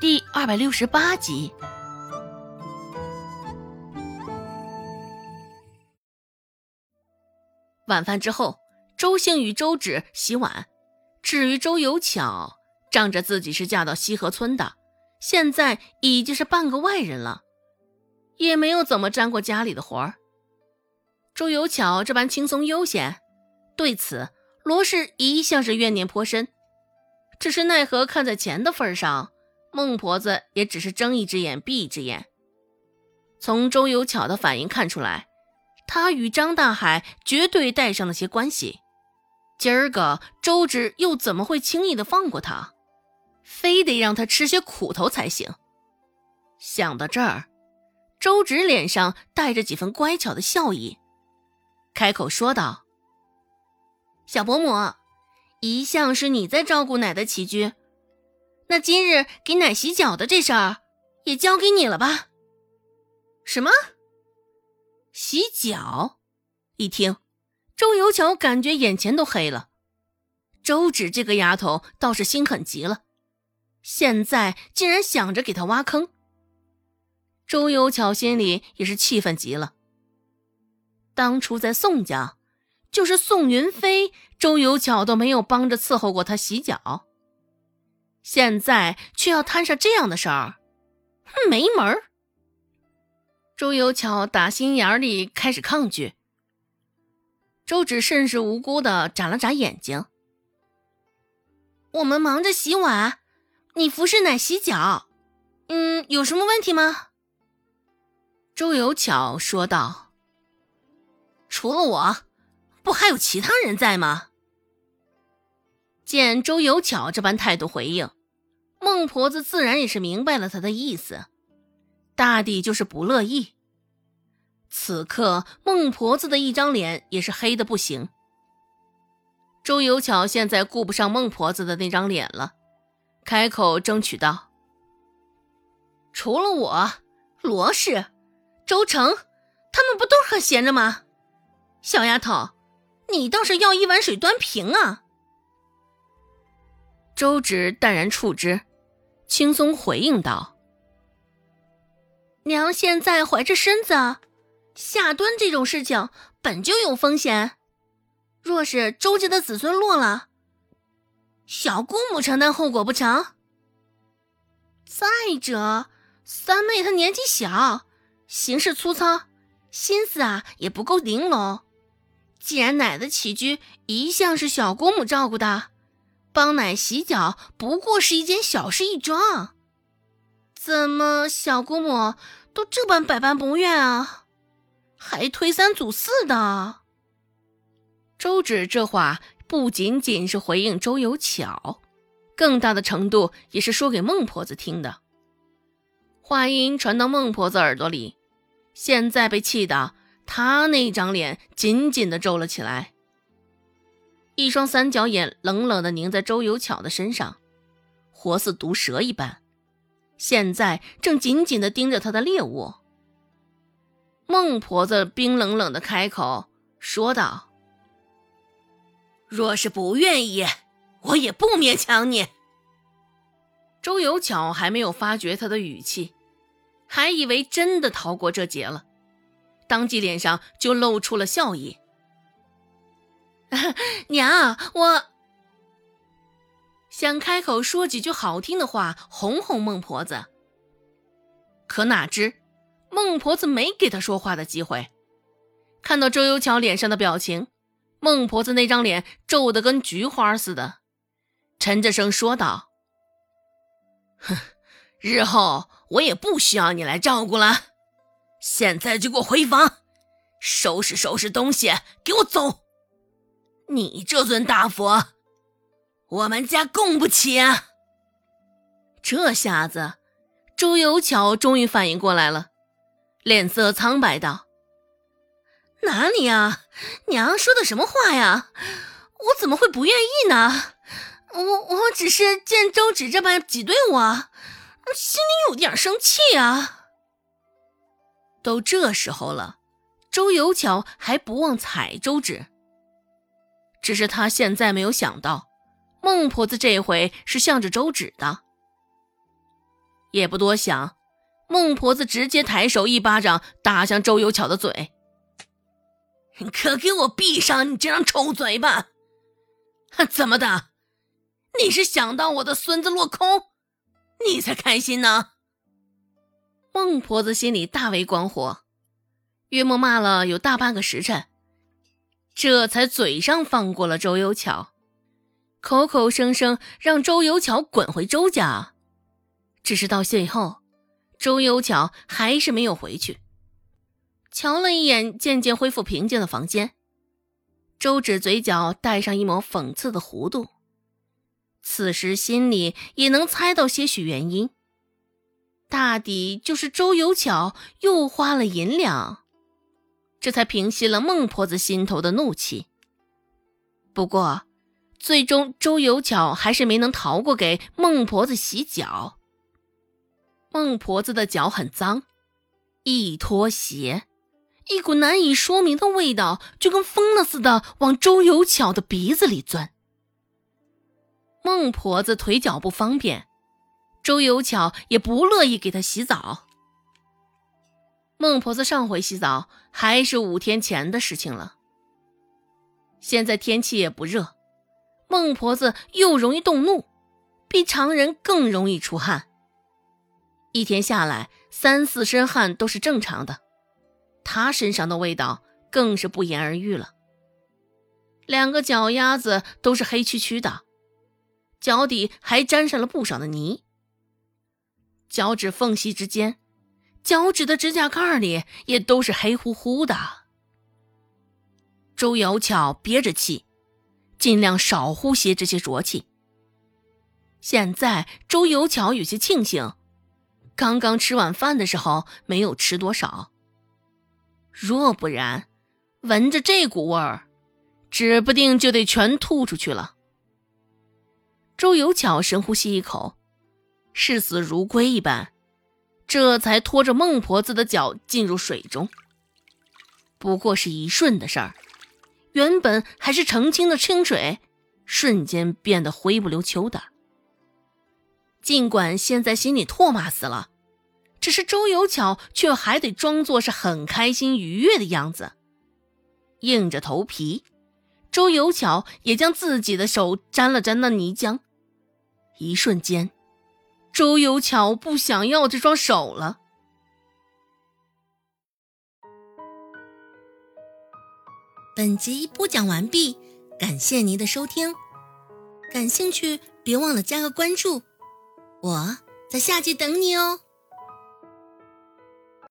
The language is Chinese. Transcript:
第二百六十八集。晚饭之后，周兴与周芷洗碗。至于周有巧，仗着自己是嫁到西河村的，现在已经是半个外人了，也没有怎么沾过家里的活儿。周有巧这般轻松悠闲，对此罗氏一向是怨念颇深。只是奈何看在钱的份上。孟婆子也只是睁一只眼闭一只眼。从周有巧的反应看出来，他与张大海绝对带上了些关系。今儿个周芷又怎么会轻易的放过他？非得让他吃些苦头才行。想到这儿，周芷脸上带着几分乖巧的笑意，开口说道：“小伯母，一向是你在照顾奶的起居。”那今日给奶洗脚的这事儿，也交给你了吧？什么？洗脚？一听，周有巧感觉眼前都黑了。周芷这个丫头倒是心狠极了，现在竟然想着给她挖坑。周有巧心里也是气愤极了。当初在宋家，就是宋云飞，周有巧都没有帮着伺候过她洗脚。现在却要摊上这样的事儿，没门儿！周有巧打心眼里开始抗拒。周芷甚是无辜的眨了眨眼睛。我们忙着洗碗，你服侍奶洗脚，嗯，有什么问题吗？周有巧说道：“除了我，不还有其他人在吗？”见周有巧这般态度回应。孟婆子自然也是明白了他的意思，大抵就是不乐意。此刻孟婆子的一张脸也是黑的不行。周有巧现在顾不上孟婆子的那张脸了，开口争取道：“除了我，罗氏、周成，他们不都很闲着吗？小丫头，你倒是要一碗水端平啊！”周芷淡然处之。轻松回应道：“娘现在怀着身子，下蹲这种事情本就有风险。若是周家的子孙落了，小姑母承担后果不成？再者，三妹她年纪小，行事粗糙，心思啊也不够玲珑。既然奶的起居一向是小姑母照顾的。”帮奶洗脚不过是一件小事一桩，怎么小姑母都这般百般不愿啊？还推三阻四的。周芷这话不仅仅是回应周有巧，更大的程度也是说给孟婆子听的。话音传到孟婆子耳朵里，现在被气的她那张脸紧紧的皱了起来。一双三角眼冷冷的凝在周有巧的身上，活似毒蛇一般，现在正紧紧的盯着他的猎物。孟婆子冰冷冷的开口说道：“若是不愿意，我也不勉强你。”周有巧还没有发觉他的语气，还以为真的逃过这劫了，当即脸上就露出了笑意。娘，我想开口说几句好听的话，哄哄孟婆子。可哪知，孟婆子没给他说话的机会。看到周幽巧脸上的表情，孟婆子那张脸皱得跟菊花似的，沉着声说道：“哼，日后我也不需要你来照顾了，现在就给我回房，收拾收拾东西，给我走。”你这尊大佛，我们家供不起啊！这下子，周有巧终于反应过来了，脸色苍白道：“哪里啊，娘说的什么话呀？我怎么会不愿意呢？我我只是见周芷这般挤兑我，心里有点生气啊。”都这时候了，周有巧还不忘踩周芷。只是他现在没有想到，孟婆子这回是向着周芷的。也不多想，孟婆子直接抬手一巴掌打向周有巧的嘴。可给我闭上你这张臭嘴巴！怎么的？你是想到我的孙子落空，你才开心呢？孟婆子心里大为光火，约莫骂了有大半个时辰，这才嘴上放过了周有巧，口口声声让周有巧滚回周家。只是到最后，周有巧还是没有回去。瞧了一眼渐渐恢复平静的房间，周芷嘴角带上一抹讽刺的弧度，此时心里也能猜到些许原因。大抵就是周有巧又花了银两，这才平息了孟婆子心头的怒气。不过，最终周有巧还是没能逃过给孟婆子洗脚。孟婆子的脚很脏，一脱鞋。一股难以说明的味道，就跟疯了似的往周有巧的鼻子里钻。孟婆子腿脚不方便，周有巧也不乐意给她洗澡。孟婆子上回洗澡还是五天前的事情了。现在天气也不热，孟婆子又容易动怒，比常人更容易出汗。一天下来，三四身汗都是正常的。他身上的味道更是不言而喻了。两个脚丫子都是黑黢黢的，脚底还沾上了不少的泥。脚趾缝隙之间，脚趾的指甲盖里也都是黑乎乎的。周有巧憋着气，尽量少呼吸这些浊气。现在周有巧有些庆幸，刚刚吃晚饭的时候没有吃多少。若不然，闻着这股味儿，指不定就得全吐出去了。周有巧深呼吸一口，视死如归一般，这才拖着孟婆子的脚进入水中。不过是一瞬的事儿，原本还是澄清的清水，瞬间变得灰不溜秋的。尽管现在心里唾骂死了。只是周有巧却还得装作是很开心愉悦的样子，硬着头皮，周有巧也将自己的手沾了沾那泥浆。一瞬间，周有巧不想要这双手了。本集播讲完毕，感谢您的收听。感兴趣，别忘了加个关注，我在下集等你哦。